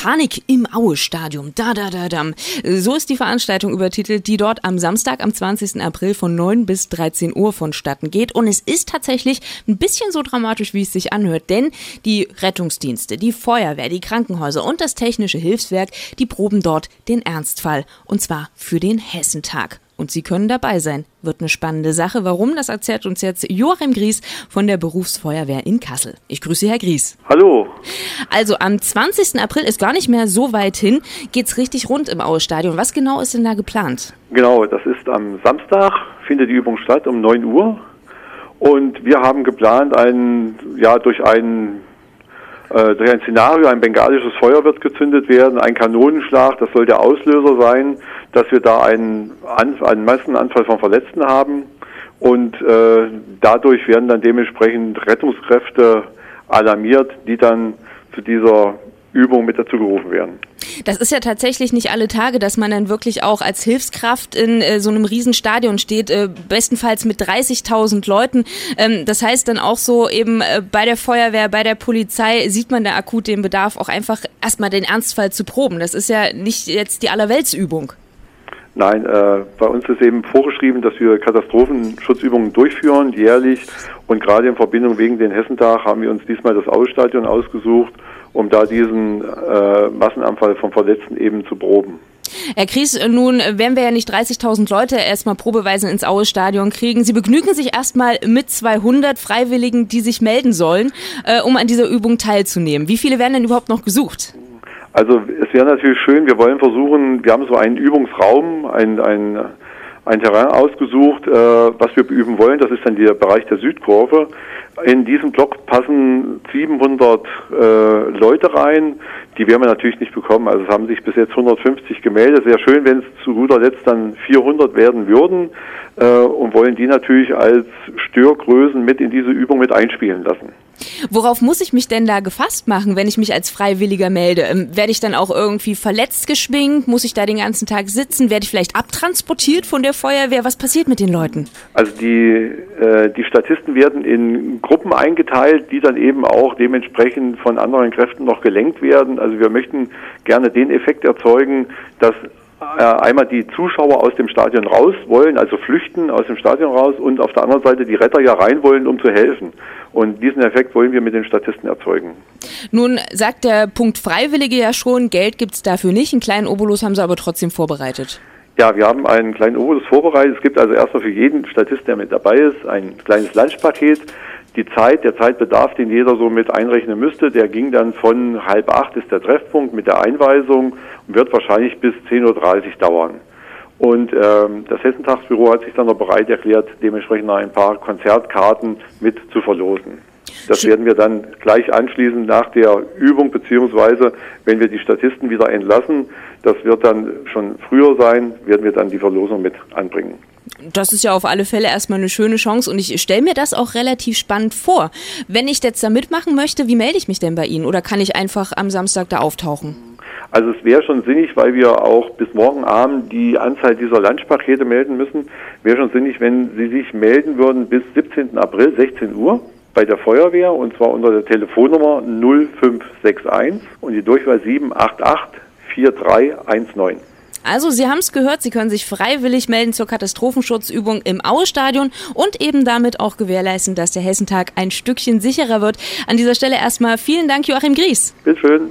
Panik im Aue-Stadion. Da, da, da, dam. So ist die Veranstaltung übertitelt, die dort am Samstag, am 20. April von 9 bis 13 Uhr vonstatten geht. Und es ist tatsächlich ein bisschen so dramatisch, wie es sich anhört, denn die Rettungsdienste, die Feuerwehr, die Krankenhäuser und das technische Hilfswerk, die proben dort den Ernstfall. Und zwar für den Hessentag und Sie können dabei sein. Wird eine spannende Sache. Warum? Das erzählt uns jetzt Joachim Gries von der Berufsfeuerwehr in Kassel. Ich grüße Herr Gries. Hallo. Also am 20. April ist gar nicht mehr so weit hin. Geht's richtig rund im Aue-Stadion. Was genau ist denn da geplant? Genau, das ist am Samstag, findet die Übung statt um 9 Uhr. Und wir haben geplant, ein, ja, durch ein äh, durch ein Szenario, ein bengalisches Feuer wird gezündet werden, ein Kanonenschlag, das soll der Auslöser sein dass wir da einen, einen Massenanfall von Verletzten haben und äh, dadurch werden dann dementsprechend Rettungskräfte alarmiert, die dann zu dieser Übung mit dazu gerufen werden. Das ist ja tatsächlich nicht alle Tage, dass man dann wirklich auch als Hilfskraft in äh, so einem Riesenstadion steht, äh, bestenfalls mit 30.000 Leuten. Ähm, das heißt dann auch so eben äh, bei der Feuerwehr, bei der Polizei sieht man da akut den Bedarf, auch einfach erstmal den Ernstfall zu proben. Das ist ja nicht jetzt die Allerweltsübung. Nein, äh, bei uns ist eben vorgeschrieben, dass wir Katastrophenschutzübungen durchführen, jährlich. Und gerade in Verbindung wegen den Hessentag haben wir uns diesmal das Ausstadion ausgesucht, um da diesen äh, Massenanfall von Verletzten eben zu proben. Herr Kries, nun werden wir ja nicht 30.000 Leute erstmal probeweise ins Aue-Stadion kriegen. Sie begnügen sich erstmal mit 200 Freiwilligen, die sich melden sollen, äh, um an dieser Übung teilzunehmen. Wie viele werden denn überhaupt noch gesucht? Also es wäre natürlich schön, wir wollen versuchen, wir haben so einen Übungsraum, ein, ein, ein Terrain ausgesucht, äh, was wir beüben wollen. Das ist dann der Bereich der Südkurve. In diesem Block passen 700 äh, Leute rein. Die werden wir natürlich nicht bekommen. Also es haben sich bis jetzt 150 gemeldet. Sehr schön, wenn es zu guter Letzt dann 400 werden würden äh, und wollen die natürlich als Störgrößen mit in diese Übung mit einspielen lassen. Worauf muss ich mich denn da gefasst machen, wenn ich mich als Freiwilliger melde? Ähm, werde ich dann auch irgendwie verletzt geschwingt? Muss ich da den ganzen Tag sitzen? Werde ich vielleicht abtransportiert von der Feuerwehr? Was passiert mit den Leuten? Also die, äh, die Statisten werden in Gruppen eingeteilt, die dann eben auch dementsprechend von anderen Kräften noch gelenkt werden. Also wir möchten gerne den Effekt erzeugen, dass äh, einmal die Zuschauer aus dem Stadion raus wollen, also flüchten aus dem Stadion raus und auf der anderen Seite die Retter ja rein wollen, um zu helfen. Und diesen Effekt wollen wir mit den Statisten erzeugen. Nun sagt der Punkt Freiwillige ja schon, Geld gibt es dafür nicht. Einen kleinen Obolus haben sie aber trotzdem vorbereitet. Ja, wir haben einen kleinen Obolus vorbereitet. Es gibt also erstmal für jeden Statist, der mit dabei ist, ein kleines Lunchpaket. Die Zeit, der Zeitbedarf, den jeder so mit einrechnen müsste, der ging dann von halb acht ist der Treffpunkt mit der Einweisung und wird wahrscheinlich bis 10.30 Uhr dauern. Und ähm, das Hessentagsbüro hat sich dann noch bereit erklärt, dementsprechend ein paar Konzertkarten mit zu verlosen. Das werden wir dann gleich anschließend nach der Übung, beziehungsweise wenn wir die Statisten wieder entlassen, das wird dann schon früher sein, werden wir dann die Verlosung mit anbringen. Das ist ja auf alle Fälle erstmal eine schöne Chance und ich stelle mir das auch relativ spannend vor. Wenn ich jetzt da mitmachen möchte, wie melde ich mich denn bei Ihnen oder kann ich einfach am Samstag da auftauchen? Also es wäre schon sinnig, weil wir auch bis morgen Abend die Anzahl dieser Lunchpakete melden müssen, wäre schon sinnig, wenn Sie sich melden würden bis 17. April 16 Uhr bei der Feuerwehr und zwar unter der Telefonnummer 0561 und die Durchwahl 788 4319. Also Sie haben es gehört, Sie können sich freiwillig melden zur Katastrophenschutzübung im Aue-Stadion und eben damit auch gewährleisten, dass der Hessentag ein Stückchen sicherer wird. An dieser Stelle erstmal vielen Dank, Joachim Gries. Bitte schön.